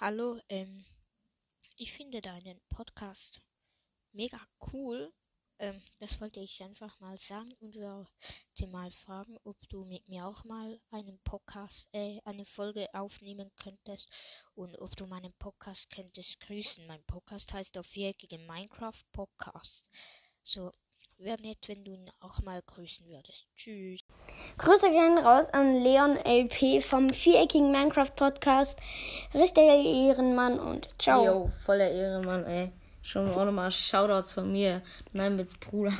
Hallo, ähm, ich finde deinen Podcast mega cool. Ähm, das wollte ich einfach mal sagen und wollte mal fragen, ob du mit mir auch mal einen Podcast, äh, eine Folge aufnehmen könntest und ob du meinen Podcast könntest grüßen. Mein Podcast heißt auf viereckige Minecraft Podcast. So, wäre nett, wenn du ihn auch mal grüßen würdest. Tschüss. Grüße gehen raus an Leon LP vom viereckigen Minecraft Podcast. Richtiger Ehrenmann und ciao. Jo, voller Ehrenmann, ey. Schon auch nochmal Shoutouts von mir. Nein, mit Bruder.